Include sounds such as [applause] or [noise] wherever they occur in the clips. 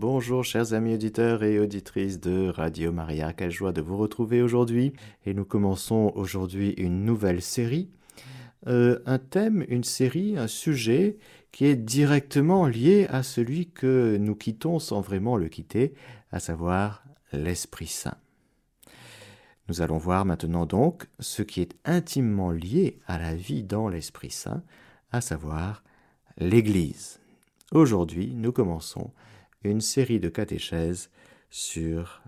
Bonjour chers amis auditeurs et auditrices de Radio Maria, quelle joie de vous retrouver aujourd'hui. Et nous commençons aujourd'hui une nouvelle série, euh, un thème, une série, un sujet qui est directement lié à celui que nous quittons sans vraiment le quitter, à savoir l'Esprit Saint. Nous allons voir maintenant donc ce qui est intimement lié à la vie dans l'Esprit Saint, à savoir l'Église. Aujourd'hui, nous commençons une série de catéchèses sur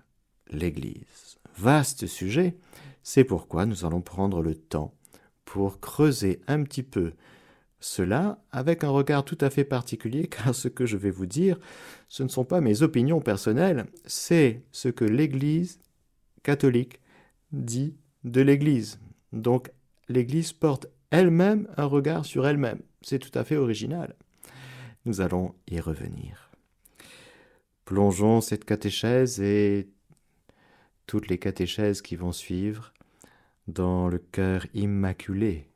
l'Église. Vaste sujet, c'est pourquoi nous allons prendre le temps pour creuser un petit peu cela avec un regard tout à fait particulier, [laughs] car ce que je vais vous dire, ce ne sont pas mes opinions personnelles, c'est ce que l'Église catholique dit de l'Église. Donc l'Église porte elle-même un regard sur elle-même. C'est tout à fait original. Nous allons y revenir. Plongeons cette catéchèse et toutes les catéchèses qui vont suivre dans le cœur immaculé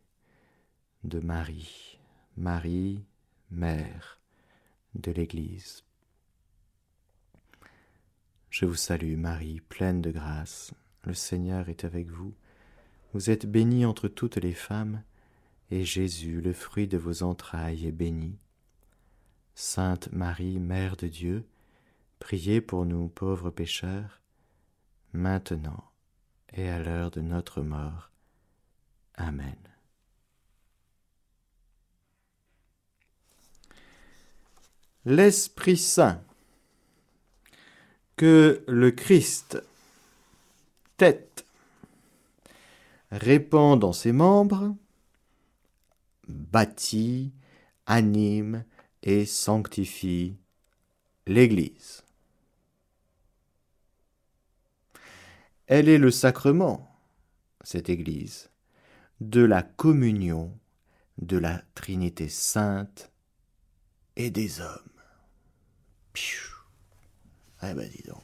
de Marie. Marie, Mère de l'Église. Je vous salue Marie, pleine de grâce, le Seigneur est avec vous. Vous êtes bénie entre toutes les femmes, et Jésus, le fruit de vos entrailles, est béni. Sainte Marie, Mère de Dieu, priez pour nous pauvres pécheurs, maintenant et à l'heure de notre mort. Amen. l'Esprit Saint, que le Christ, tête, répand dans ses membres, bâtit, anime et sanctifie l'Église. Elle est le sacrement, cette Église, de la communion de la Trinité sainte et des hommes. Ah ben dis donc.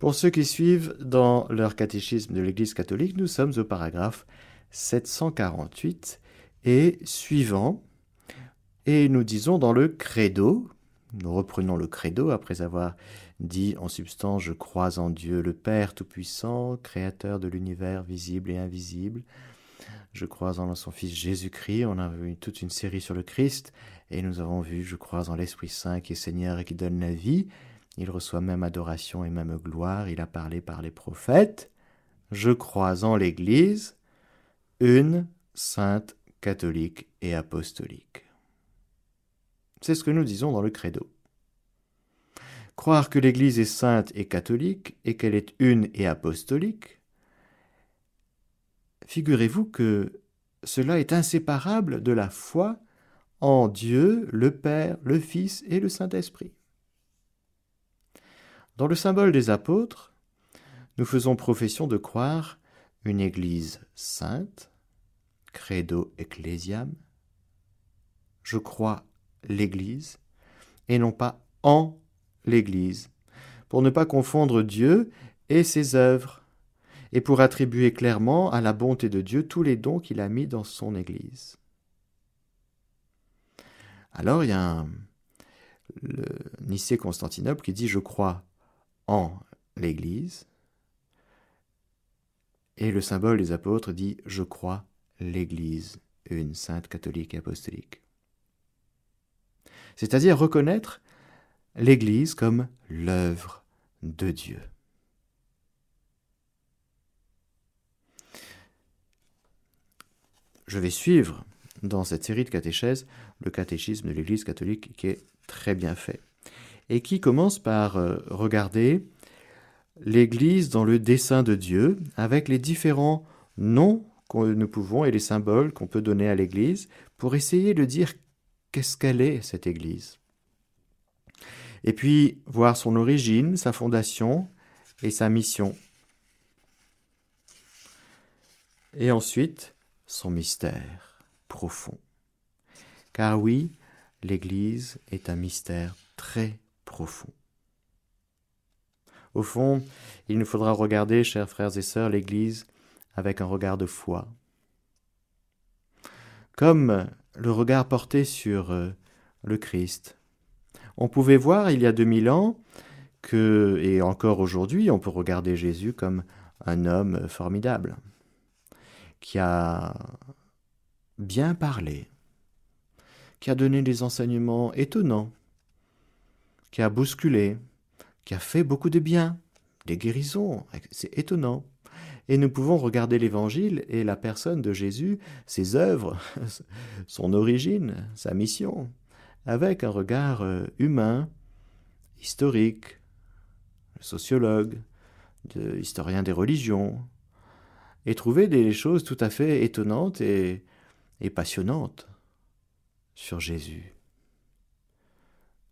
Pour ceux qui suivent dans leur catéchisme de l'Église catholique, nous sommes au paragraphe 748 et suivant. Et nous disons dans le credo, nous reprenons le credo après avoir dit en substance Je crois en Dieu le Père Tout-Puissant, Créateur de l'univers visible et invisible. Je crois en son Fils Jésus-Christ. On a vu toute une série sur le Christ et nous avons vu, je crois, en l'Esprit Saint qui est Seigneur et qui donne la vie. Il reçoit même adoration et même gloire. Il a parlé par les prophètes. Je crois en l'Église, une, sainte, catholique et apostolique. C'est ce que nous disons dans le credo. Croire que l'Église est sainte et catholique et qu'elle est une et apostolique, figurez-vous que cela est inséparable de la foi en Dieu, le Père, le Fils et le Saint-Esprit. Dans le symbole des apôtres, nous faisons profession de croire une Église sainte, credo ecclesiam. Je crois l'Église et non pas en l'Église, pour ne pas confondre Dieu et ses œuvres, et pour attribuer clairement à la bonté de Dieu tous les dons qu'il a mis dans son Église. Alors il y a le Nicée-Constantinople qui dit Je crois en l'Église. Et le symbole des apôtres dit Je crois l'Église, une sainte catholique et apostolique. C'est-à-dire reconnaître l'Église comme l'œuvre de Dieu. Je vais suivre dans cette série de catéchèses le catéchisme de l'Église catholique qui est très bien fait et qui commence par euh, regarder l'Église dans le dessein de Dieu avec les différents noms que nous pouvons et les symboles qu'on peut donner à l'Église pour essayer de dire qu'est-ce qu'elle est cette Église. Et puis voir son origine, sa fondation et sa mission. Et ensuite son mystère profond. Car oui, l'Église est un mystère très profond. Au fond, il nous faudra regarder, chers frères et sœurs, l'Église avec un regard de foi. Comme le regard porté sur euh, le Christ. On pouvait voir il y a 2000 ans que, et encore aujourd'hui, on peut regarder Jésus comme un homme formidable, qui a bien parlé, qui a donné des enseignements étonnants, qui a bousculé, qui a fait beaucoup de bien, des guérisons, c'est étonnant. Et nous pouvons regarder l'Évangile et la personne de Jésus, ses œuvres, [laughs] son origine, sa mission, avec un regard euh, humain, historique, sociologue, historien des religions, et trouver des choses tout à fait étonnantes et, et passionnantes sur Jésus.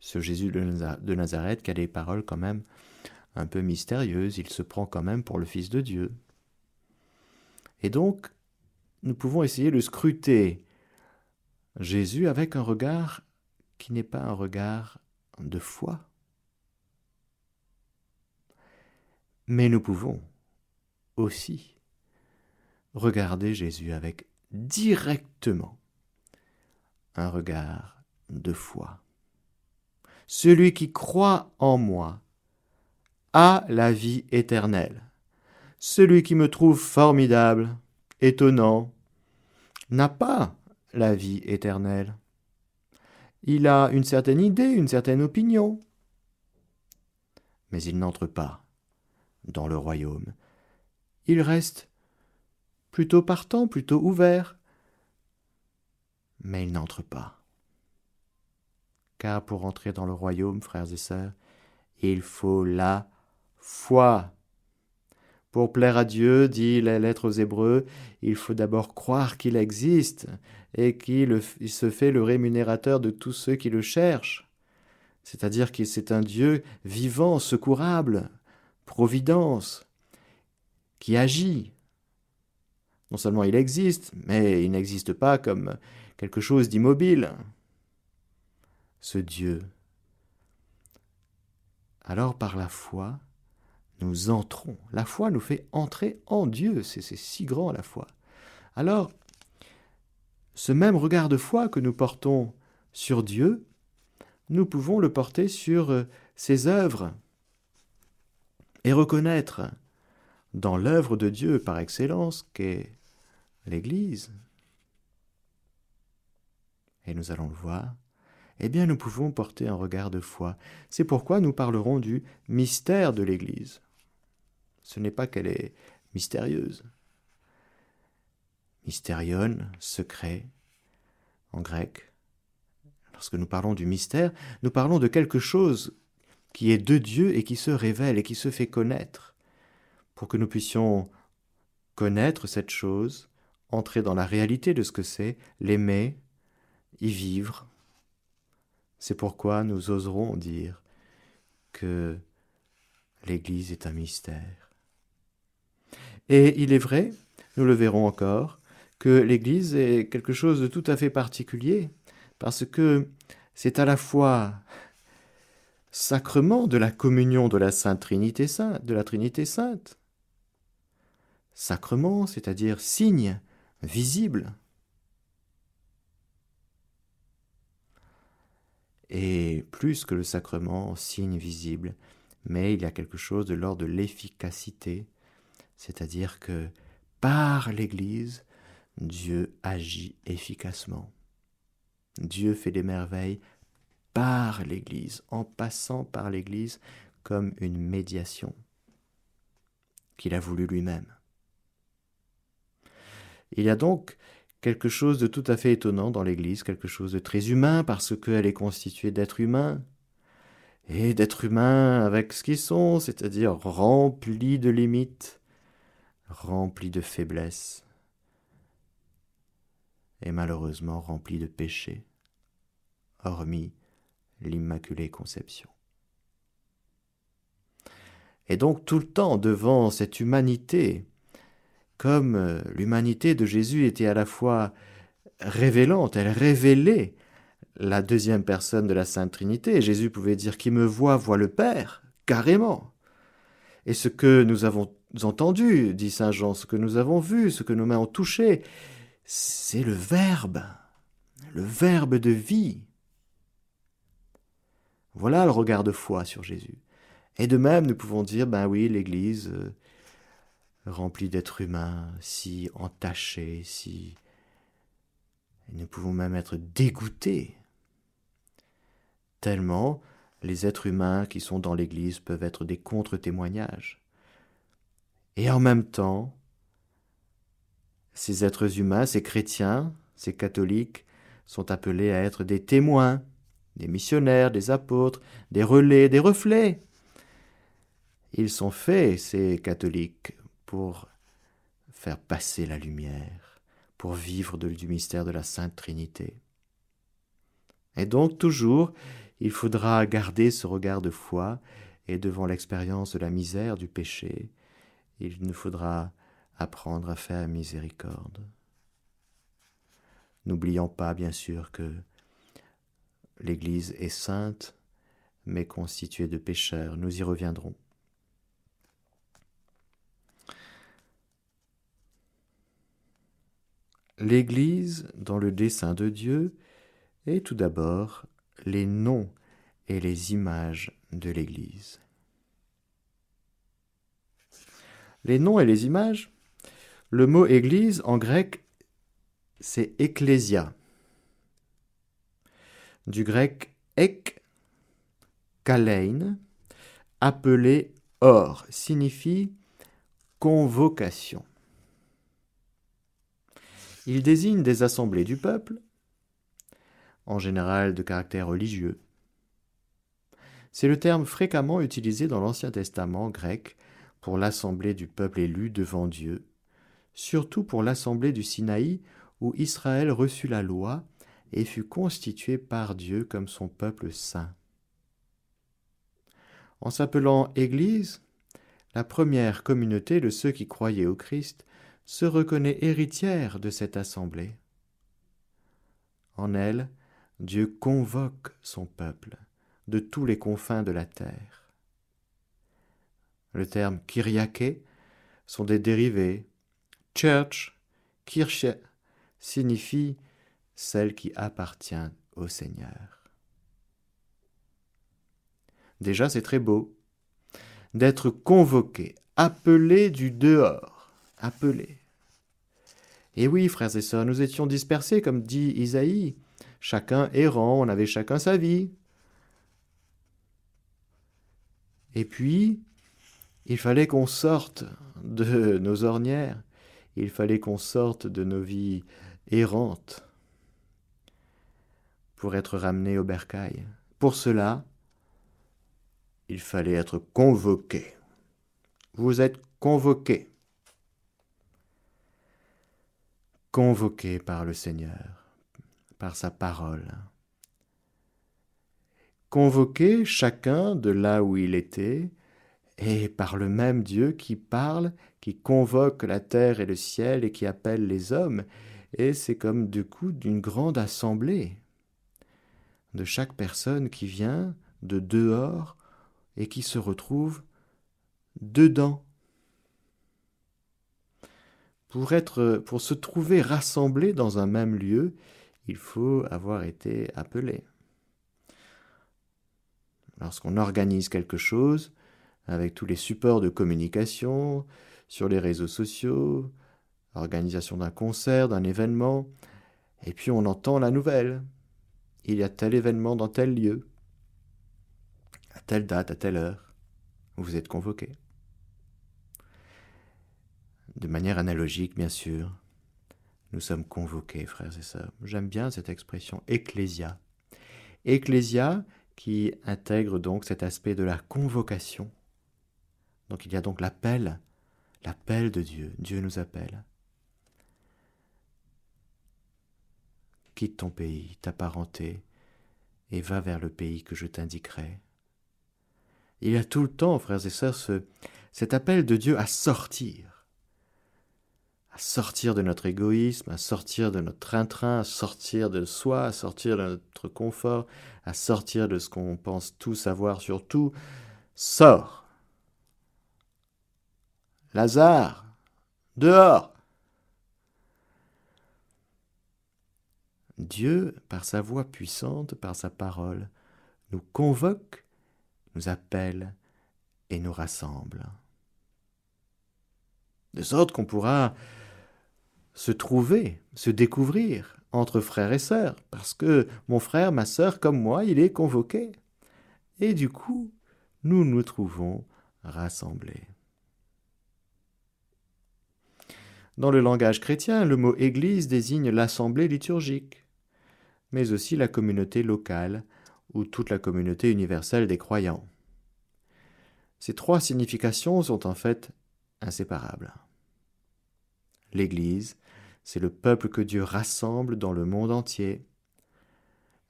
Ce Jésus de Nazareth qui a des paroles quand même un peu mystérieuses, il se prend quand même pour le Fils de Dieu. Et donc, nous pouvons essayer de scruter Jésus avec un regard qui n'est pas un regard de foi. Mais nous pouvons aussi regarder Jésus avec directement un regard de foi. Celui qui croit en moi a la vie éternelle. Celui qui me trouve formidable, étonnant, n'a pas la vie éternelle. Il a une certaine idée, une certaine opinion, mais il n'entre pas dans le royaume. Il reste plutôt partant, plutôt ouvert, mais il n'entre pas. Car pour entrer dans le royaume, frères et sœurs, il faut la foi. Pour plaire à Dieu, dit la lettre aux Hébreux, il faut d'abord croire qu'il existe et qu'il se fait le rémunérateur de tous ceux qui le cherchent. C'est-à-dire que c'est un Dieu vivant, secourable, providence, qui agit. Non seulement il existe, mais il n'existe pas comme quelque chose d'immobile. Ce Dieu. Alors par la foi, nous entrons. La foi nous fait entrer en Dieu. C'est si grand la foi. Alors, ce même regard de foi que nous portons sur Dieu, nous pouvons le porter sur euh, ses œuvres et reconnaître dans l'œuvre de Dieu par excellence qu'est l'Église, et nous allons le voir, eh bien nous pouvons porter un regard de foi. C'est pourquoi nous parlerons du mystère de l'Église ce n'est pas qu'elle est mystérieuse. Mystérion, secret, en grec. Lorsque nous parlons du mystère, nous parlons de quelque chose qui est de Dieu et qui se révèle et qui se fait connaître, pour que nous puissions connaître cette chose, entrer dans la réalité de ce que c'est, l'aimer, y vivre. C'est pourquoi nous oserons dire que l'Église est un mystère. Et il est vrai, nous le verrons encore, l'Église est quelque chose de tout à fait particulier, parce que c'est à la fois sacrement de la communion de la Sainte Trinité Sainte, de la Trinité Sainte. Sacrement, c'est-à-dire signe visible. Et plus que le sacrement, signe visible, mais il y a quelque chose de l'ordre de l'efficacité c'est-à-dire que par l'Église, Dieu agit efficacement. Dieu fait des merveilles par l'Église, en passant par l'Église comme une médiation qu'il a voulu lui-même. Il y a donc quelque chose de tout à fait étonnant dans l'Église, quelque chose de très humain parce qu'elle est constituée d'êtres humains, et d'êtres humains avec ce qu'ils sont, c'est-à-dire remplis de limites, rempli de faiblesses et malheureusement rempli de péchés, hormis l'Immaculée Conception. Et donc tout le temps devant cette humanité, comme euh, l'humanité de Jésus était à la fois révélante, elle révélait la deuxième personne de la Sainte Trinité. Jésus pouvait dire Qui me voit, voit le Père, carrément. Et ce que nous avons entendu, dit Saint Jean, ce que nous avons vu, ce que nos mains ont touché, c'est le Verbe, le Verbe de vie. Voilà le regard de foi sur Jésus. Et de même, nous pouvons dire, ben oui, l'Église, euh, remplie d'êtres humains, si entachés, si... nous pouvons même être dégoûtés, tellement les êtres humains qui sont dans l'Église peuvent être des contre-témoignages. Et en même temps, ces êtres humains, ces chrétiens, ces catholiques, sont appelés à être des témoins, des missionnaires, des apôtres, des relais, des reflets. Ils sont faits, ces catholiques, pour faire passer la lumière, pour vivre du mystère de la Sainte Trinité. Et donc toujours, il faudra garder ce regard de foi, et devant l'expérience de la misère, du péché, il nous faudra apprendre à faire miséricorde. N'oublions pas, bien sûr, que l'Église est sainte, mais constituée de pécheurs. Nous y reviendrons. L'Église, dans le dessein de Dieu, est tout d'abord les noms et les images de l'Église. Les noms et les images le mot Église en grec, c'est ecclésia. Du grec ek, kalein, appelé or, signifie convocation. Il désigne des assemblées du peuple, en général de caractère religieux. C'est le terme fréquemment utilisé dans l'Ancien Testament grec pour l'assemblée du peuple élu devant Dieu surtout pour l'assemblée du Sinaï où Israël reçut la loi et fut constitué par Dieu comme son peuple saint. En s'appelant Église, la première communauté de ceux qui croyaient au Christ se reconnaît héritière de cette assemblée. En elle, Dieu convoque son peuple de tous les confins de la terre. Le terme Kyriake sont des dérivés Church, Kirche, signifie celle qui appartient au Seigneur. Déjà, c'est très beau d'être convoqué, appelé du dehors, appelé. Et oui, frères et sœurs, nous étions dispersés, comme dit Isaïe, chacun errant, on avait chacun sa vie. Et puis, il fallait qu'on sorte de nos ornières il fallait qu'on sorte de nos vies errantes pour être ramené au bercail. Pour cela, il fallait être convoqué. Vous êtes convoqué. Convoqué par le Seigneur, par sa parole. Convoqué chacun de là où il était, et par le même Dieu qui parle, qui convoque la terre et le ciel et qui appelle les hommes, et c'est comme du coup d'une grande assemblée de chaque personne qui vient de dehors et qui se retrouve dedans. Pour être pour se trouver rassemblé dans un même lieu, il faut avoir été appelé. Lorsqu'on organise quelque chose, avec tous les supports de communication, sur les réseaux sociaux, organisation d'un concert, d'un événement, et puis on entend la nouvelle. Il y a tel événement dans tel lieu, à telle date, à telle heure. Vous êtes convoqué. De manière analogique, bien sûr, nous sommes convoqués, frères et sœurs. J'aime bien cette expression ecclésia. Ecclésia qui intègre donc cet aspect de la convocation donc il y a donc l'appel, l'appel de Dieu. Dieu nous appelle. Quitte ton pays, ta parenté, et va vers le pays que je t'indiquerai. Il y a tout le temps, frères et sœurs, ce, cet appel de Dieu à sortir, à sortir de notre égoïsme, à sortir de notre train-train, à sortir de soi, à sortir de notre confort, à sortir de ce qu'on pense tout savoir sur tout. Sors Lazare, dehors. Dieu, par sa voix puissante, par sa parole, nous convoque, nous appelle et nous rassemble. De sorte qu'on pourra se trouver, se découvrir entre frères et sœurs, parce que mon frère, ma sœur, comme moi, il est convoqué. Et du coup, nous nous trouvons rassemblés. Dans le langage chrétien, le mot Église désigne l'assemblée liturgique, mais aussi la communauté locale ou toute la communauté universelle des croyants. Ces trois significations sont en fait inséparables. L'Église, c'est le peuple que Dieu rassemble dans le monde entier.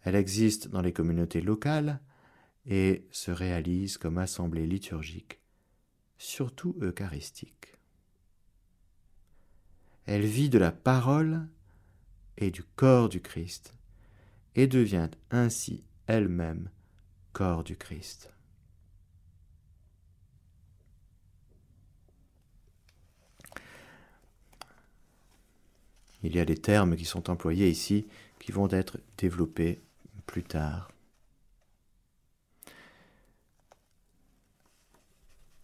Elle existe dans les communautés locales et se réalise comme assemblée liturgique, surtout eucharistique. Elle vit de la parole et du corps du Christ et devient ainsi elle-même corps du Christ. Il y a des termes qui sont employés ici qui vont être développés plus tard.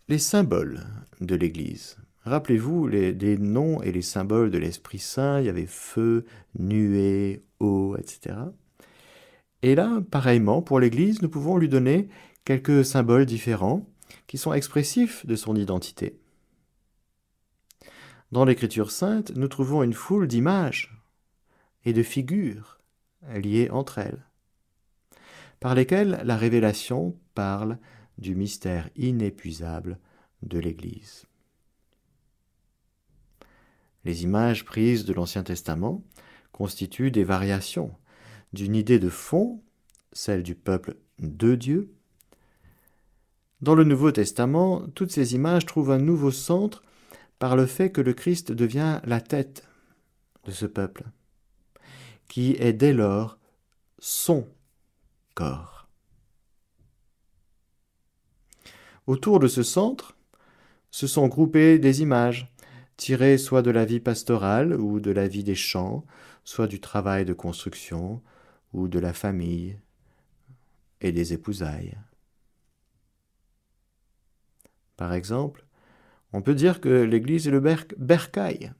Les symboles de l'Église. Rappelez-vous les, noms et les symboles de l'Esprit Saint. Il y avait feu, nuée, eau, etc. Et là, pareillement, pour l'Église, nous pouvons lui donner quelques symboles différents qui sont expressifs de son identité. Dans l'Écriture sainte, nous trouvons une foule d'images et de figures liées entre elles, par lesquelles la révélation parle du mystère inépuisable de l'Église. Les images prises de l'Ancien Testament constituent des variations d'une idée de fond, celle du peuple de Dieu. Dans le Nouveau Testament, toutes ces images trouvent un nouveau centre par le fait que le Christ devient la tête de ce peuple, qui est dès lors son corps. Autour de ce centre se sont groupées des images, tirées soit de la vie pastorale ou de la vie des champs, soit du travail de construction ou de la famille et des épousailles. Par exemple, on peut dire que l'Église est le bercail,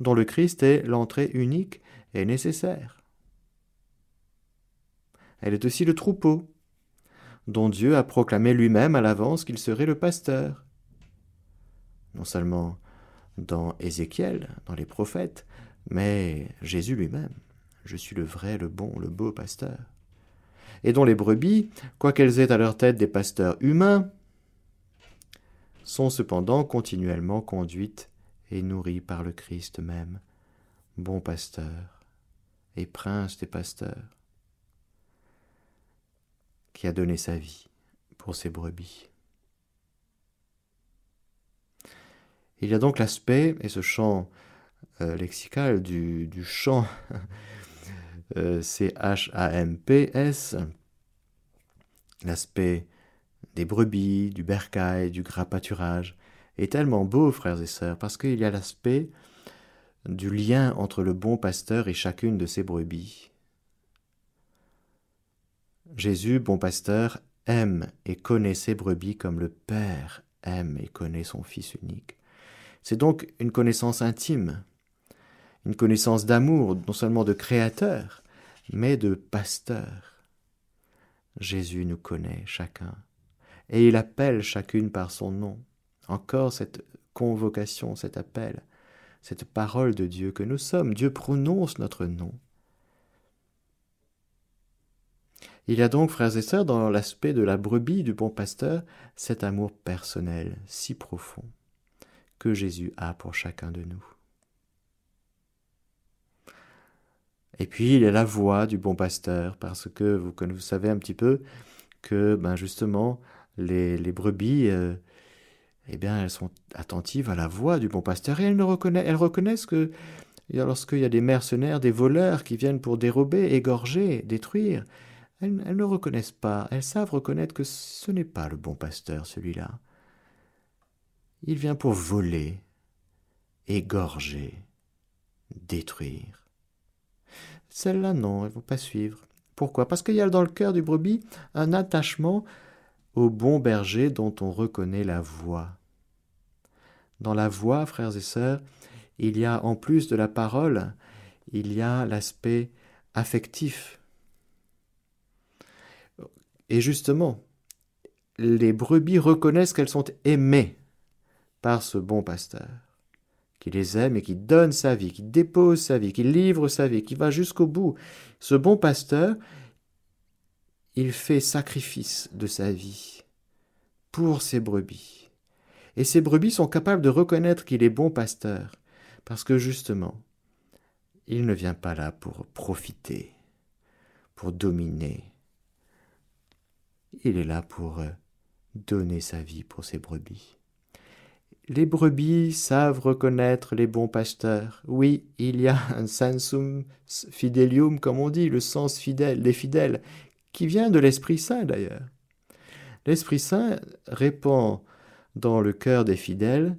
dont le Christ est l'entrée unique et nécessaire. Elle est aussi le troupeau, dont Dieu a proclamé lui-même à l'avance qu'il serait le pasteur. Non seulement dans Ézéchiel, dans les prophètes, mais Jésus lui-même. Je suis le vrai, le bon, le beau pasteur. Et dont les brebis, quoiqu'elles aient à leur tête des pasteurs humains, sont cependant continuellement conduites et nourries par le Christ même, bon pasteur et prince des pasteurs, qui a donné sa vie pour ses brebis. Il y a donc l'aspect, et ce chant euh, lexical du, du [laughs] euh, C-H-A-M-P-S, l'aspect des brebis, du bercail, du gras pâturage, est tellement beau, frères et sœurs, parce qu'il y a l'aspect du lien entre le bon pasteur et chacune de ses brebis. Jésus, bon pasteur, aime et connaît ses brebis comme le Père aime et connaît son Fils unique. C'est donc une connaissance intime, une connaissance d'amour, non seulement de Créateur, mais de Pasteur. Jésus nous connaît chacun et il appelle chacune par son nom. Encore cette convocation, cet appel, cette parole de Dieu que nous sommes. Dieu prononce notre nom. Il y a donc, frères et sœurs, dans l'aspect de la brebis du bon pasteur, cet amour personnel si profond que Jésus a pour chacun de nous. Et puis il y a la voix du bon pasteur, parce que vous, vous savez un petit peu que ben justement les, brebis, euh, eh bien, elles sont attentives à la voix du bon pasteur et elles, reconnaissent, elles reconnaissent que lorsqu'il y a des mercenaires, des voleurs qui viennent pour dérober, égorger, détruire, elles ne reconnaissent pas, elles savent reconnaître que ce n'est pas le bon pasteur, celui-là. Il vient pour voler, égorger, détruire. Celles-là, non, elles ne vont pas suivre. Pourquoi? Parce qu'il y a dans le cœur du brebis un attachement au bon berger dont on reconnaît la voix. Dans la voix, frères et sœurs, il y a en plus de la parole, il y a l'aspect affectif. Et justement, les brebis reconnaissent qu'elles sont aimées par ce bon pasteur, qui les aime et qui donne sa vie, qui dépose sa vie, qui livre sa vie, qui va jusqu'au bout. Ce bon pasteur, il fait sacrifice de sa vie pour ses brebis. Et ces brebis sont capables de reconnaître qu'il est bon pasteur, parce que justement, il ne vient pas là pour profiter, pour dominer. Il est là pour euh, donner sa vie pour ses brebis. Les brebis savent reconnaître les bons pasteurs. Oui, il y a un sensum fidelium, comme on dit, le sens fidèle, des fidèles, qui vient de l'Esprit Saint d'ailleurs. L'Esprit Saint répand dans le cœur des fidèles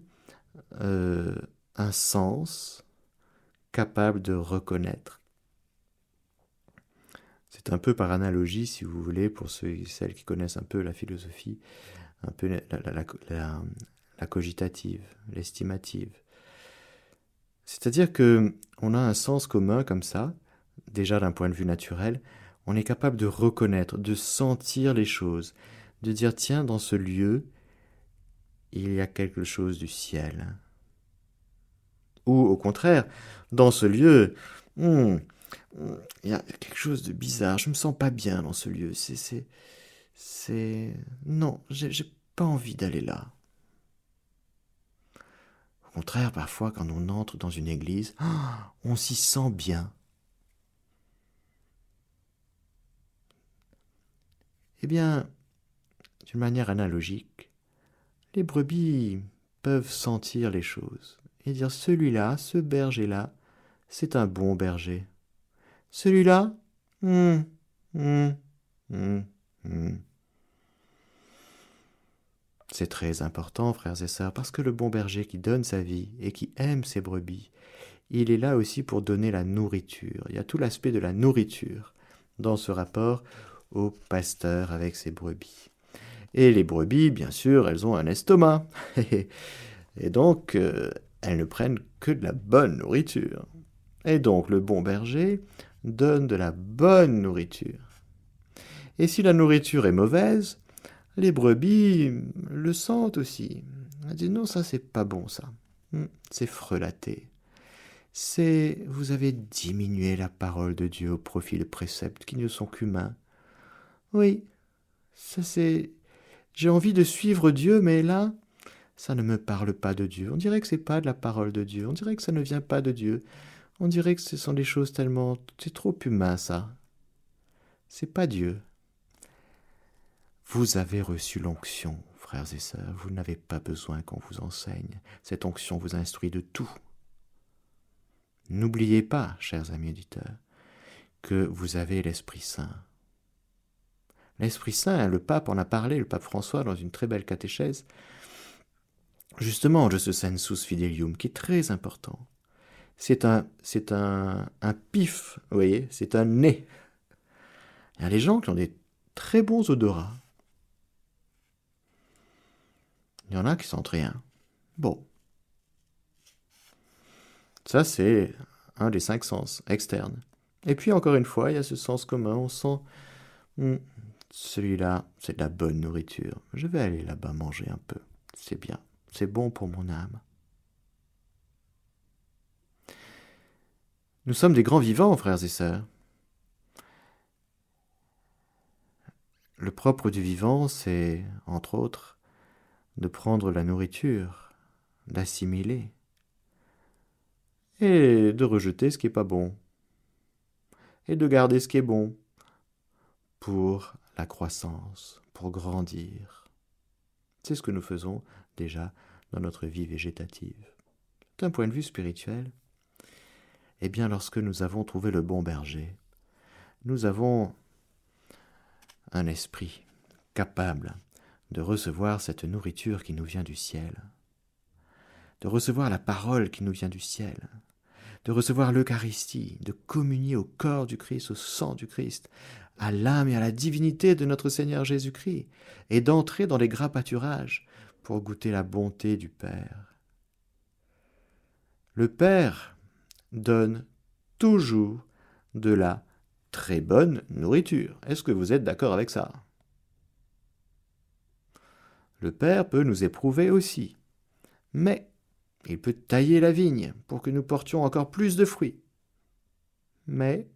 euh, un sens capable de reconnaître. C'est un peu par analogie, si vous voulez, pour ceux et celles qui connaissent un peu la philosophie, un peu la, cogitative, l'estimative. C'est-à-dire que on a un sens commun comme ça, déjà d'un point de vue naturel, on est capable de reconnaître, de sentir les choses, de dire tiens, dans ce lieu, il y a quelque chose du ciel. Ou au contraire, dans ce lieu, hmm, il y a quelque chose de bizarre, je me sens pas bien dans ce lieu. C'est. C'est. c'est... Non, j'ai pas envie d'aller là. Au contraire, parfois, quand on entre dans une église, [gasps] on s'y sent bien. Eh bien, d'une manière analogique, les brebis peuvent sentir les choses et dire celui-là, ce berger-là, c'est un bon berger. Celui-là, hum, hum, hum, c'est très important, frères et sœurs, parce que le bon berger qui donne sa vie et qui aime ses brebis, il est là aussi pour donner la nourriture. Il y a tout l'aspect de la nourriture dans ce rapport au pasteur avec ses brebis. Et les brebis, bien sûr, elles ont un estomac. [laughs] et donc, euh, elles ne prennent que de la bonne nourriture. Et donc, le bon berger donne de la bonne nourriture. Et si la nourriture est mauvaise, les brebis le sentent aussi. Elles disent non, ça c'est pas bon ça. Hmm, c'est frelaté. C'est vous avez diminué la parole de Dieu au profit de préceptes qui ne sont qu'humains. Oui, ça c'est. J'ai envie de suivre Dieu, mais là, ça ne me parle pas de Dieu. On dirait que c'est pas de la parole de Dieu. On dirait que ça ne vient pas de Dieu. On dirait que ce sont des choses tellement. C'est trop humain, ça. C'est pas Dieu. Vous avez reçu l'onction, frères et sœurs. Vous n'avez pas besoin qu'on vous enseigne. Cette onction vous instruit de tout. N'oubliez pas, chers amis auditeurs, que vous avez l'Esprit Saint. L'Esprit Saint, le pape en a parlé, le pape François, dans une très belle catéchèse, justement de ce sensus fidelium, qui est très important. C'est un, c'est un, un pif, vous voyez, c'est un nez. Il y a des gens qui ont des très bons odorats. Il y en a qui sentent rien. Bon. Ça, c'est un des cinq sens externes. Et puis, encore une fois, il y a ce sens commun. On sent hmm, celui-là, c'est de la bonne nourriture. Je vais aller là-bas manger un peu. C'est bien. C'est bon pour mon âme. Nous sommes des grands vivants, frères et sœurs. Le propre du vivant, c'est, entre autres, de prendre la nourriture, d'assimiler, et de rejeter ce qui n'est pas bon, et de garder ce qui est bon, pour la croissance, pour grandir. C'est ce que nous faisons déjà dans notre vie végétative. D'un point de vue spirituel, eh bien lorsque nous avons trouvé le bon berger, nous avons un esprit capable de recevoir cette nourriture qui nous vient du ciel, de recevoir la parole qui nous vient du ciel, de recevoir l'Eucharistie, de communier au corps du Christ, au sang du Christ, à l'âme et à la divinité de notre Seigneur Jésus-Christ, et d'entrer dans les gras pâturages pour goûter la bonté du Père. Le Père donne toujours de la très bonne nourriture. Est-ce que vous êtes d'accord avec ça? Le Père peut nous éprouver aussi, mais il peut tailler la vigne pour que nous portions encore plus de fruits. Mais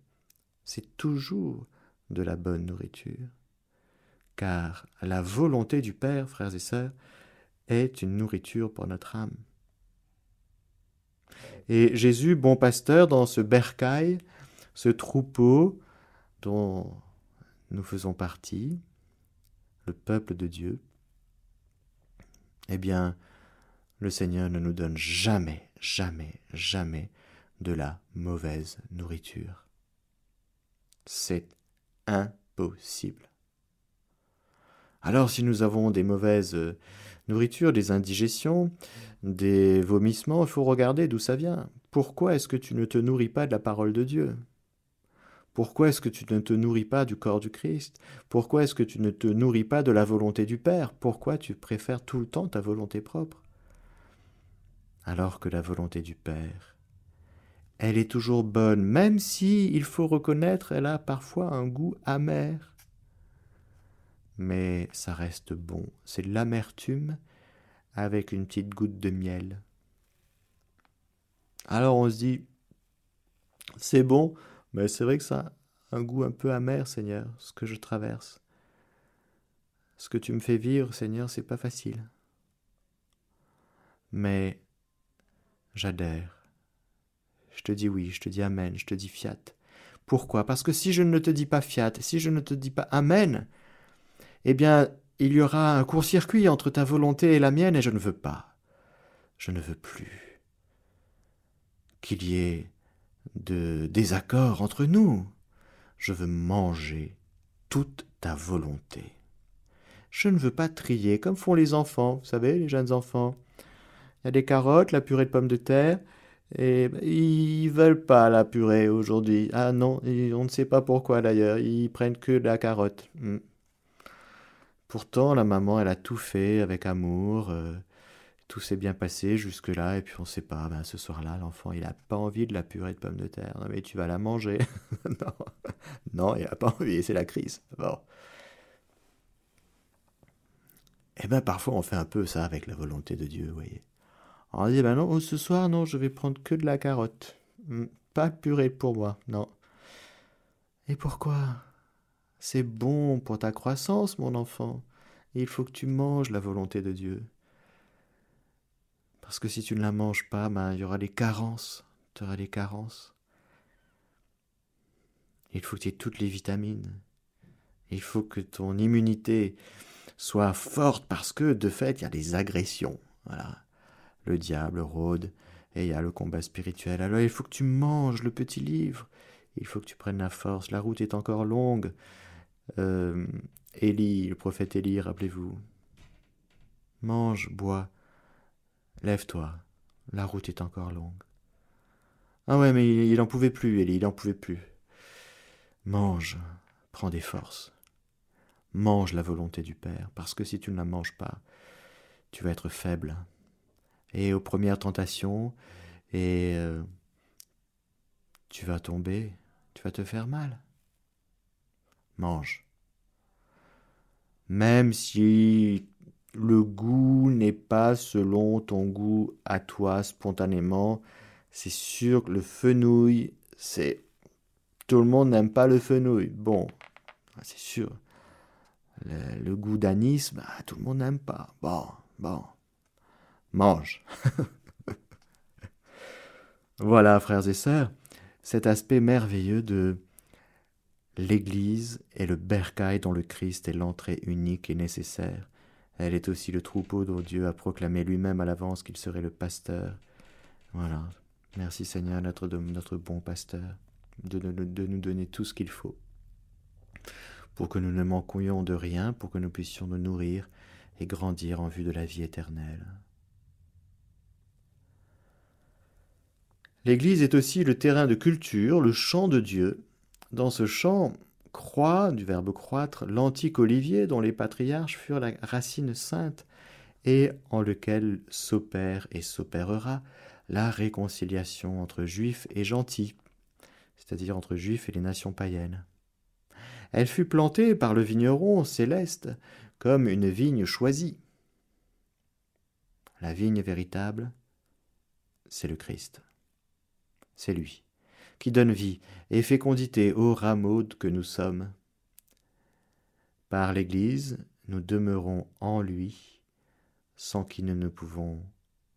c'est toujours de la bonne nourriture. Car la volonté du Père, frères et sœurs, est une nourriture pour notre âme. Et Jésus, bon pasteur, dans ce bercail, ce troupeau dont nous faisons partie, le peuple de Dieu, eh bien, le Seigneur ne nous donne jamais, jamais, jamais de la mauvaise nourriture. C'est impossible. Alors si nous avons des mauvaises nourritures, des indigestions, des vomissements, il faut regarder d'où ça vient. Pourquoi est-ce que tu ne te nourris pas de la parole de Dieu? Pourquoi est-ce que tu ne te nourris pas du corps du Christ? Pourquoi est-ce que tu ne te nourris pas de la volonté du Père? Pourquoi tu préfères tout le temps ta volonté propre? Alors que la volonté du Père, elle est toujours bonne, même si, il faut reconnaître, elle a parfois un goût amer. Mais ça reste bon, c'est l'amertume avec une petite goutte de miel. Alors on se dit, c'est bon, mais c'est vrai que ça a un goût un peu amer, Seigneur, ce que je traverse. Ce que tu me fais vivre, Seigneur, c'est pas facile. Mais j'adhère. Je te dis oui, je te dis Amen, je te dis fiat. Pourquoi? Parce que si je ne te dis pas fiat, si je ne te dis pas Amen, eh bien, il y aura un court-circuit entre ta volonté et la mienne, et je ne veux pas. Je ne veux plus qu'il y ait de désaccord entre nous. Je veux manger toute ta volonté. Je ne veux pas trier comme font les enfants, vous savez, les jeunes enfants. Il y a des carottes, la purée de pommes de terre, et ils veulent pas la purée aujourd'hui. Ah non, on ne sait pas pourquoi d'ailleurs. Ils prennent que de la carotte. Hmm. Pourtant, la maman, elle a tout fait avec amour. Euh, tout s'est bien passé jusque-là. Et puis on ne sait pas. Ben, ce soir-là, l'enfant, il n'a pas envie de la purée de pommes de terre. Non, mais tu vas la manger. [laughs] non. non, il n'a pas envie. C'est la crise. Bon. Eh bien, parfois, on fait un peu ça avec la volonté de Dieu, vous voyez. On dit, ben non, ce soir, non, je vais prendre que de la carotte. Hmm, pas de purée pour moi, non. Et pourquoi? C'est bon pour ta croissance, mon enfant. il faut que tu manges la volonté de Dieu. Parce que si tu ne la manges pas, ben, il y aura des carences. Tu auras des carences. Il faut que tu aies toutes les vitamines. Il faut que ton immunité soit forte parce que, de fait, il y a des agressions. Voilà le diable rôde, et il y a le combat spirituel. Alors il faut que tu manges le petit livre, il faut que tu prennes la force, la route est encore longue. Euh, Élie, le prophète Élie, rappelez-vous. Mange, bois, lève-toi, la route est encore longue. Ah ouais, mais il n'en pouvait plus, Élie, il n'en pouvait plus. Mange, prends des forces. Mange la volonté du Père, parce que si tu ne la manges pas, tu vas être faible, et aux premières tentations, et euh, tu vas tomber, tu vas te faire mal. Mange. Même si le goût n'est pas selon ton goût à toi spontanément, c'est sûr que le fenouil, c'est... Tout le monde n'aime pas le fenouil. Bon, c'est sûr. Le, goût d'anis, bah, tout le monde n'aime pas. Bon, bon mange. [laughs] voilà, frères et sœurs, cet aspect merveilleux de l'Église est le bercail dont le Christ est l'entrée unique et nécessaire. Elle est aussi le troupeau dont Dieu a proclamé lui-même à l'avance qu'il serait le pasteur. Voilà. Merci Seigneur, notre, bon pasteur, de nous donner tout ce qu'il faut pour que nous ne manquions de rien, pour que nous puissions nous nourrir et grandir en vue de la vie éternelle. L'Église est aussi le terrain de culture, le champ de Dieu. Dans ce champ, croît, du verbe croître, l'antique olivier dont les patriarches furent la racine sainte et en lequel s'opère et s'opérera la réconciliation entre juifs et gentils, c'est-à-dire entre juifs et les nations païennes. Elle fut plantée par le vigneron céleste comme une vigne choisie. La vigne véritable, c'est le Christ. C'est lui qui donne vie et fécondité aux rameaux que nous sommes. Par l'Église, nous demeurons en lui, sans qui nous ne pouvons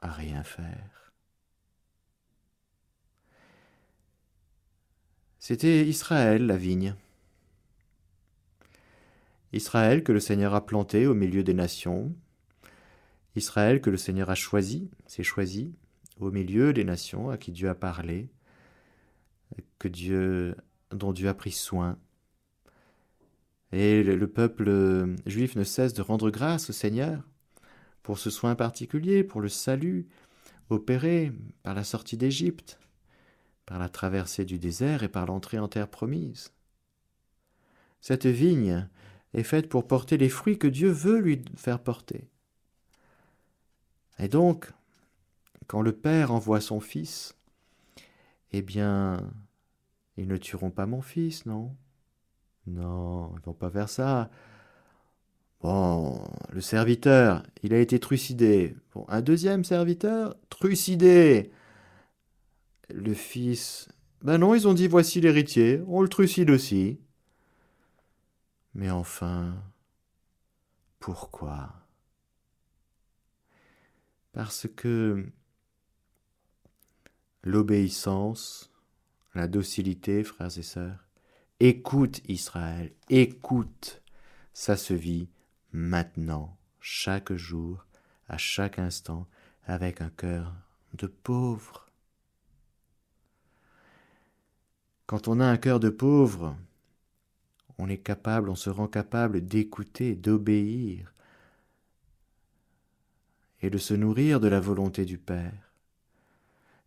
rien faire. C'était Israël, la vigne. Israël que le Seigneur a planté au milieu des nations. Israël que le Seigneur a choisi, s'est choisi, au milieu des nations à qui Dieu a parlé, que Dieu, dont Dieu a pris soin. Et le peuple juif ne cesse de rendre grâce au Seigneur pour ce soin particulier, pour le salut opéré par la sortie d'Égypte, par la traversée du désert et par l'entrée en terre promise. Cette vigne est faite pour porter les fruits que Dieu veut lui faire porter. Et donc, quand le Père envoie son Fils, eh bien, ils ne tueront pas mon fils, non? Non, ils vont pas faire ça. Bon, le serviteur, il a été trucidé. Bon, un deuxième serviteur, trucidé. Le fils, ben non, ils ont dit voici l'héritier, on le trucide aussi. Mais enfin, pourquoi? Parce que l'obéissance, la docilité, frères et sœurs. Écoute Israël, écoute. Ça se vit maintenant, chaque jour, à chaque instant, avec un cœur de pauvre. Quand on a un cœur de pauvre, on est capable, on se rend capable d'écouter, d'obéir et de se nourrir de la volonté du Père.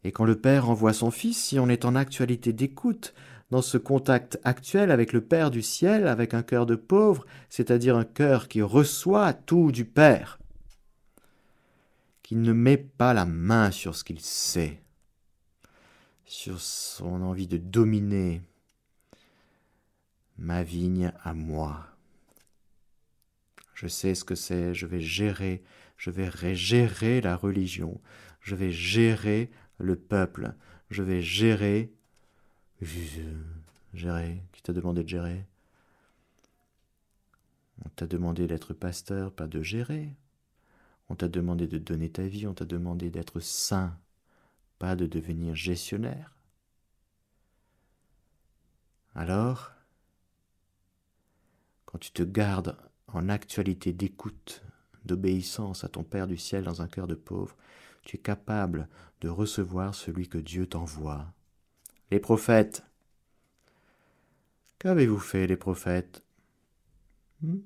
Et quand le Père envoie son Fils, si on est en actualité d'écoute, dans ce contact actuel avec le Père du ciel, avec un cœur de pauvre, c'est-à-dire un cœur qui reçoit tout du Père, qui ne met pas la main sur ce qu'il sait, sur son envie de dominer ma vigne à moi. Je sais ce que c'est, je vais gérer, je vais gérer la religion, je vais gérer le peuple. Je vais gérer. Gérer. Qui t'a demandé de gérer? On t'a demandé d'être pasteur, pas de gérer. On t'a demandé de donner ta vie, on t'a demandé d'être saint, pas de devenir gestionnaire. Alors, quand tu te gardes en actualité d'écoute, d'obéissance à ton Père du ciel dans un cœur de pauvre, tu es capable de recevoir celui que Dieu t'envoie. Les prophètes. Qu'avez-vous fait, les prophètes? Hmm?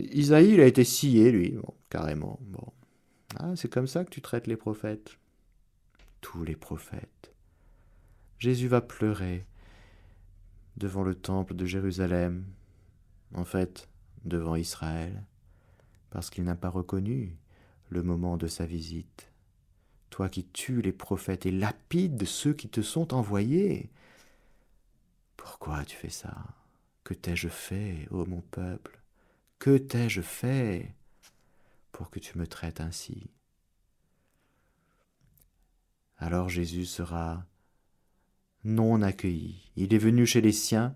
Isaïe, il a été scié, lui, carrément. Ah, c'est comme ça que tu traites les prophètes. Tous les prophètes. Jésus va pleurer devant le temple de Jérusalem, en fait, devant Israël, parce qu'il n'a pas reconnu le moment de sa visite. Toi qui tues les prophètes et lapides ceux qui te sont envoyés. Pourquoi tu fais ça? Que t'ai-je fait, ô mon peuple? Que t'ai-je fait pour que tu me traites ainsi? Alors Jésus sera non accueilli. Il est venu chez les siens,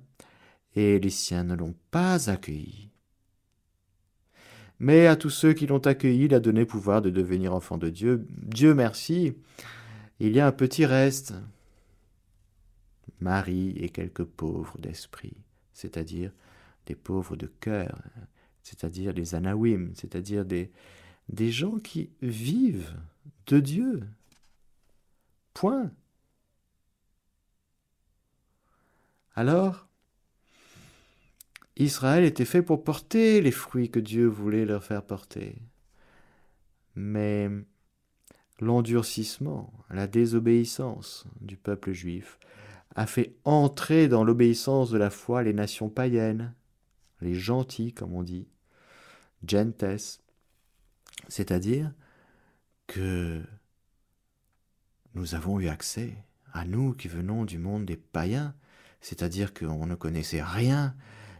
et les siens ne l'ont pas accueilli. Mais à tous ceux qui l'ont accueilli, il a donné pouvoir de devenir enfants de Dieu. Dieu merci, il y a un petit reste. Marie et quelques pauvres d'esprit, c'est-à-dire des pauvres de cœur, c'est-à-dire des anawim, c'est-à-dire des, des gens qui vivent de Dieu. Point. Alors, Israël était fait pour porter les fruits que Dieu voulait leur faire porter. Mais l'endurcissement, la désobéissance du peuple juif a fait entrer dans l'obéissance de la foi les nations païennes, les gentils, comme on dit, gentes, c'est-à-dire que nous avons eu accès, à nous qui venons du monde des païens, c'est-à-dire qu'on ne connaissait rien,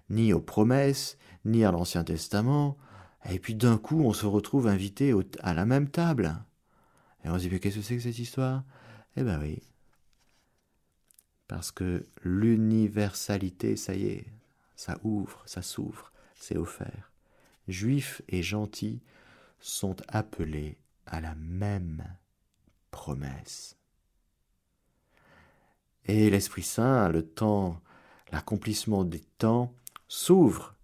ni aux promesses, ni à l'Ancien Testament, et puis d'un coup on se retrouve invité à la même table. Et on se dit, mais qu'est-ce que c'est que cette histoire? Eh ben oui. Parce que l'universalité, ça y est, ça ouvre, ça s'ouvre, c'est offert. Juifs et gentils sont appelés à la même promesse. Et l'Esprit Saint, le temps, l'accomplissement des temps, s'ouvre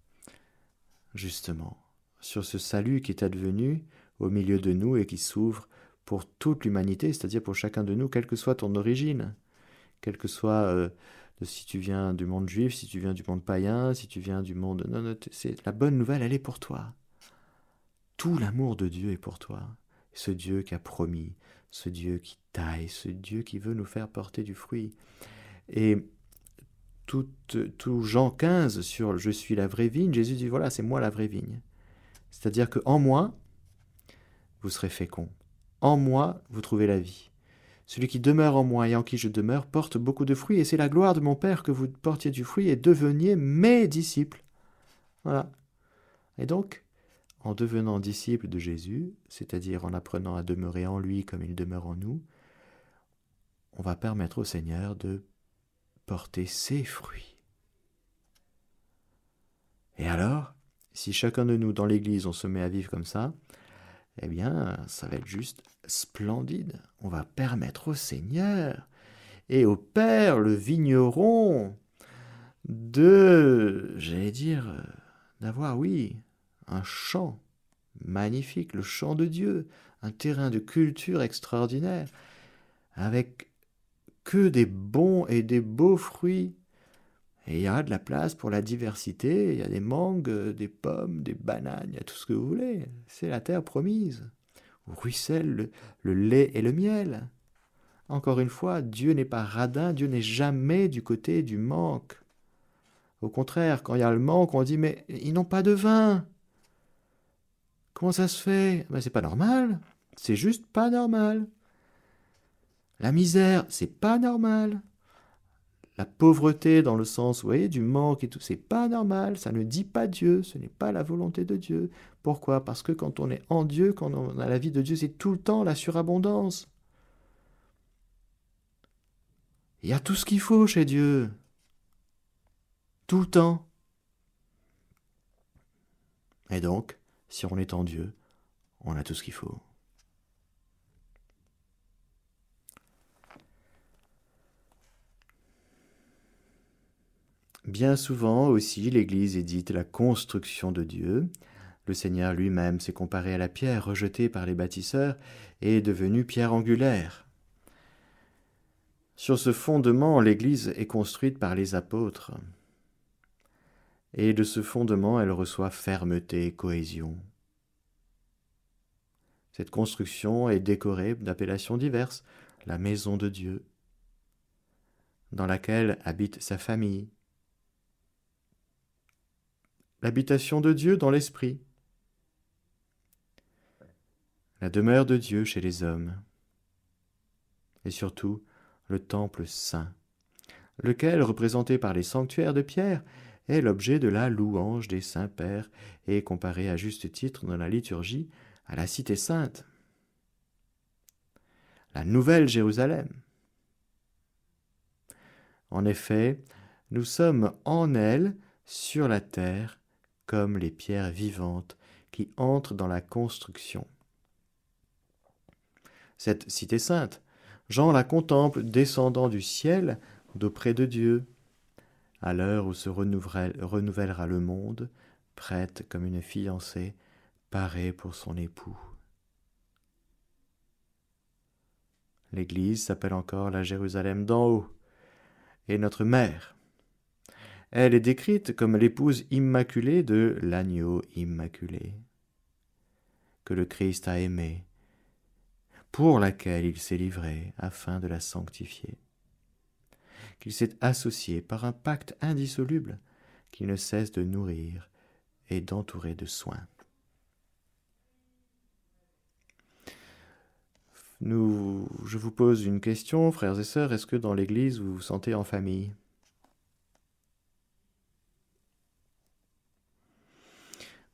justement sur ce salut qui est advenu au milieu de nous et qui s'ouvre pour toute l'humanité, c'est-à-dire pour chacun de nous, quelle que soit ton origine, quelle que soit euh, si tu viens du monde juif, si tu viens du monde païen, si tu viens du monde... Non, non, c'est la bonne nouvelle, elle est pour toi. Tout l'amour de Dieu est pour toi. Ce Dieu qui a promis, ce Dieu qui taille, ce Dieu qui veut nous faire porter du fruit. Et tout, Jean 15 sur Je suis la vraie vigne, Jésus dit voilà, c'est moi la vraie vigne. C'est-à-dire que en moi, vous serez fécond. En moi, vous trouvez la vie. Celui qui demeure en moi et en qui je demeure porte beaucoup de fruits, et c'est la gloire de mon Père que vous portiez du fruit et deveniez mes disciples. Voilà. Et donc, en devenant disciples de Jésus, c'est-à-dire en apprenant à demeurer en lui comme il demeure en nous, on va permettre au Seigneur de porter ses fruits. Et alors, si chacun de nous dans l'Église on se met à vivre comme ça, eh bien, ça va être juste splendide. On va permettre au Seigneur et au Père, le vigneron, de, j'allais dire, d'avoir, oui, un champ magnifique, le champ de Dieu, un terrain de culture extraordinaire, avec que des bons et des beaux fruits. Et il y a de la place pour la diversité, il y a des mangues, des pommes, des bananes, il y a tout ce que vous voulez. C'est la terre promise, où ruisselle le, lait et le miel. Encore une fois, Dieu n'est pas radin, Dieu n'est jamais du côté du manque. Au contraire, quand il y a le manque, on dit mais ils n'ont pas de vin. Comment ça se fait? Ben, C'est pas normal. C'est juste pas normal. La misère, c'est pas normal la pauvreté dans le sens, vous voyez, du manque et tout, c'est pas normal, ça ne dit pas Dieu, ce n'est pas la volonté de Dieu. Pourquoi? Parce que quand on est en Dieu, quand on a la vie de Dieu, c'est tout le temps la surabondance. Il y a tout ce qu'il faut chez Dieu. Tout le temps. Et donc, si on est en Dieu, on a tout ce qu'il faut. Bien souvent aussi, l'Église est dite la construction de Dieu. Le Seigneur lui-même s'est comparé à la pierre rejetée par les bâtisseurs et est devenu pierre angulaire. Sur ce fondement, l'Église est construite par les apôtres. Et de ce fondement, elle reçoit fermeté et cohésion. Cette construction est décorée d'appellations diverses, la maison de Dieu, dans laquelle habite sa famille, l'habitation de Dieu dans l'esprit, la demeure de Dieu chez les hommes, et surtout le temple saint, lequel, représenté par les sanctuaires de pierre, est l'objet de la louange des saints pères et comparé à juste titre dans la liturgie à la cité sainte, la nouvelle Jérusalem. En effet, nous sommes en elle sur la terre comme les pierres vivantes qui entrent dans la construction. Cette cité sainte, Jean la contemple descendant du ciel d'auprès de Dieu, à l'heure où se renouvellera le monde, prête comme une fiancée, parée pour son époux. L'Église s'appelle encore la Jérusalem d'en haut, et notre mère, elle est décrite comme l'épouse immaculée de l'agneau immaculé, que le Christ a aimé, pour laquelle il s'est livré afin de la sanctifier. qu'il s'est associé par un pacte indissoluble qu'il ne cesse de nourrir et d'entourer de soins. Je vous pose une question, frères et sœurs, est-ce que dans l'Église vous vous sentez en famille?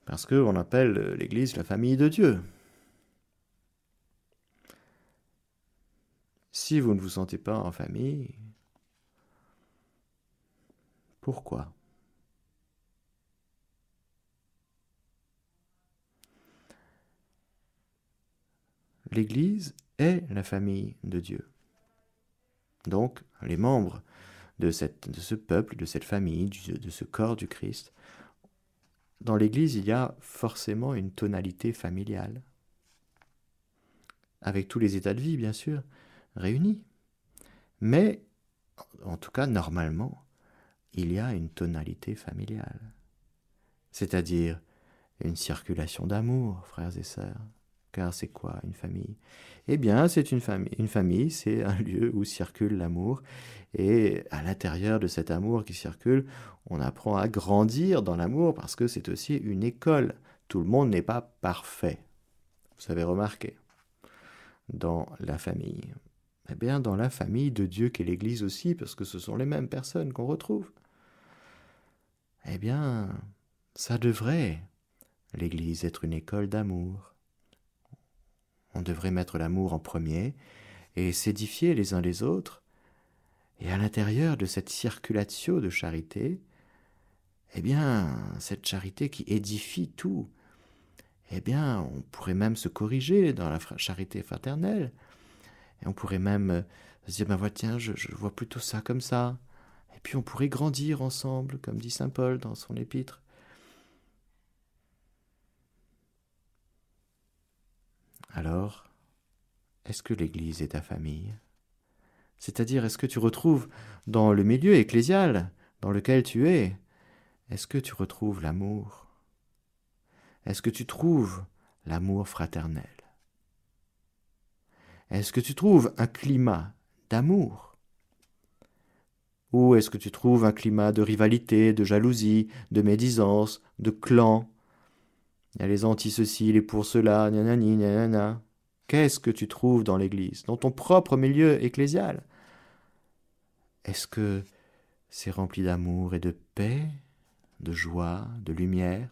Parce qu'on appelle l'Église la famille de Dieu. Si vous ne vous sentez pas en famille, pourquoi? L'Église est la famille de Dieu. Donc, les membres de ce peuple, de cette famille, de ce corps du Christ, dans l'Église, il y a forcément une tonalité familiale, avec tous les états de vie, bien sûr, réunis. Mais, en tout cas, normalement, il y a une tonalité familiale, c'est-à-dire une circulation d'amour, frères et sœurs. Car c'est quoi une famille? Eh bien, c'est une famille. Une famille, c'est un [laughs] lieu où circule l'amour. Et à l'intérieur de cet amour qui circule, on apprend à grandir dans l'amour parce que c'est aussi une école. Tout le monde n'est pas parfait. Vous avez remarqué? Dans la famille. Eh bien, dans la famille de Dieu qu'est l'Église aussi, parce que ce sont les mêmes personnes qu'on retrouve. Eh bien, ça devrait, l'Église, être une école d'amour. On devrait mettre l'amour en premier et s'édifier les uns les autres. Et à l'intérieur de cette circulatio de charité, eh bien, cette charité qui édifie tout, eh bien, on pourrait même se corriger dans la charité fraternelle. Et on pourrait même euh, se dire, ben voilà, tiens, je, je vois plutôt ça comme ça. Et puis on pourrait grandir ensemble, comme dit Saint Paul dans son épître. Alors, est-ce que l'Église est ta famille? C'est-à-dire, est-ce que tu retrouves dans le milieu ecclésial dans lequel tu es, est-ce que tu retrouves l'amour? Est-ce que tu trouves l'amour fraternel? Est-ce que tu trouves un climat d'amour? Ou est-ce que tu trouves un climat de rivalité, de jalousie, de médisance, de clan? Il y a les anti-ceci, les pour-cela, nanani, nanana. Qu'est-ce que tu trouves dans l'Église, dans ton propre milieu ecclésial? Est-ce que c'est rempli d'amour et de paix de joie, de lumière,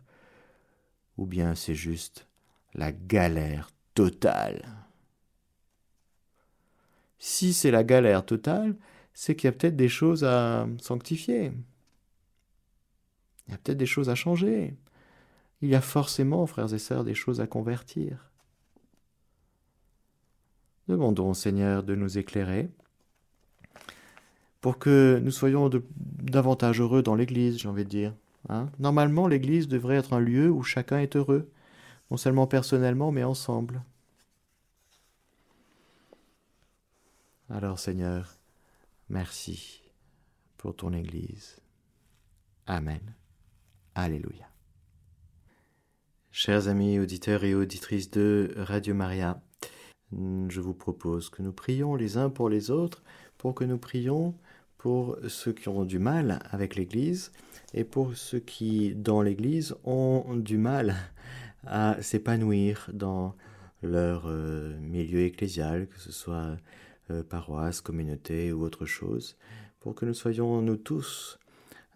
ou bien c'est juste la galère totale? Si c'est la galère totale, c'est qu'il y a peut-être des choses à sanctifier. Il y a peut-être des choses à changer. Il y a forcément, frères et sœurs, des choses à convertir. Demandons au Seigneur de nous éclairer pour que nous soyons davantage heureux dans l'Église, j'ai envie de dire. Hein. Normalement, l'Église devrait être un lieu où chacun est heureux, non seulement personnellement, mais ensemble. Alors Seigneur, merci pour ton Église. Amen. Alléluia. Chers amis auditeurs et auditrices de Radio Maria, je vous propose que nous prions les uns pour les autres, pour que nous prions pour ceux qui ont du mal avec l'Église, et pour ceux qui, dans l'Église, ont du mal à s'épanouir dans leur euh, milieu ecclésial, que ce soit euh, paroisse, communauté ou autre chose, pour que nous soyons, nous tous,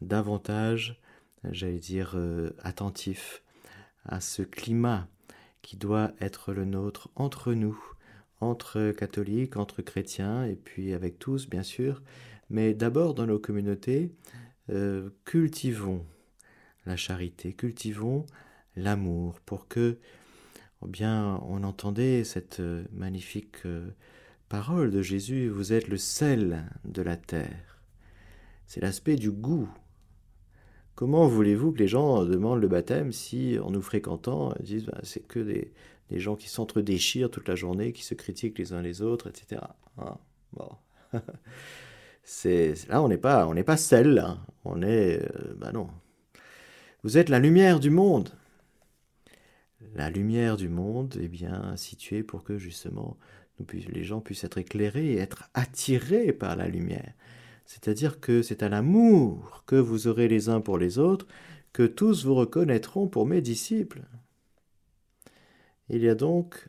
davantage, j'allais dire, euh, attentifs à ce climat qui doit être le nôtre entre nous, entre catholiques, entre chrétiens, et puis avec tous, bien sûr, mais d'abord dans nos communautés, euh, cultivons la charité, cultivons l'amour pour que, eh bien, on entendait cette euh, magnifique euh, parole de Jésus, vous êtes le sel de la terre. C'est l'aspect du goût. Comment voulez-vous que les gens demandent le baptême si, en nous fréquentant, ils disent ben, c'est que des, gens qui s'entre-déchirent toute la journée, qui se critiquent les uns les autres, etc. Hein, bon. [laughs] là on n'est pas on pas là. on est euh, bah non vous êtes la lumière du monde la lumière du monde est bien située pour que justement les gens puissent être éclairés et être attirés par la lumière C'est-à-dire que c'est à l'amour que vous aurez les uns pour les autres que tous vous reconnaîtront pour mes disciples. Il y a donc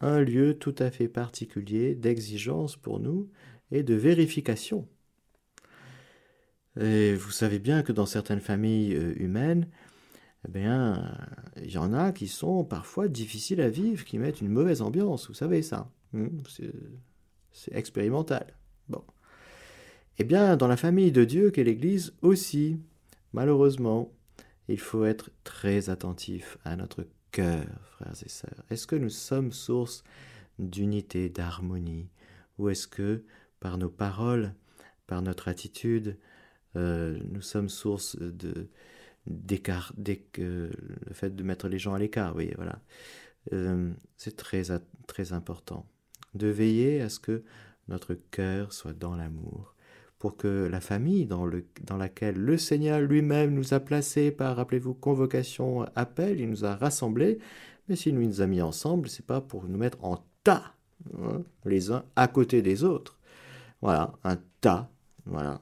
un lieu tout à fait particulier d'exigence pour nous et de vérification. Et vous savez bien que dans certaines familles euh, humaines, eh bien, il y en a qui sont parfois difficiles à vivre, qui mettent une mauvaise ambiance, vous savez ça. Hmm, c'est expérimental. Bon. Eh bien, dans la famille de Dieu qu'est l'Église aussi, malheureusement, il faut être très attentif à notre cœur, frères et sœurs. Est-ce que nous sommes source d'unité, d'harmonie, ou est-ce que par nos paroles, par notre attitude, euh, nous sommes source de d'écart, le fait de mettre les gens à l'écart, oui, voilà. Euh, c'est très, très important de veiller à ce que notre cœur soit dans l'amour, pour que la famille dans, le, dans laquelle le Seigneur lui-même nous a placés par, rappelez-vous, convocation, appel, il nous a rassemblés, mais s'il nous a mis ensemble, c'est pas pour nous mettre en tas, hein, les uns à côté des autres. Voilà, un tas, voilà.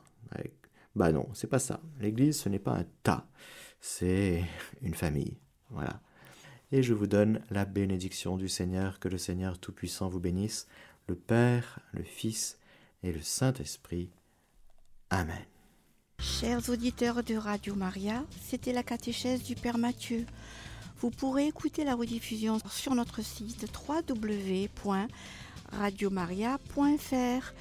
Bah non, c'est pas ça. L'Église, ce n'est pas un tas, c'est une famille. Voilà. Et je vous donne la bénédiction du Seigneur, que le Seigneur Tout-Puissant vous bénisse, le Père, le Fils et le Saint-Esprit. Amen. Chers auditeurs de Radio Maria, c'était la catéchèse du Père Mathieu. Vous pourrez écouter la rediffusion sur notre site www.radiomaria.fr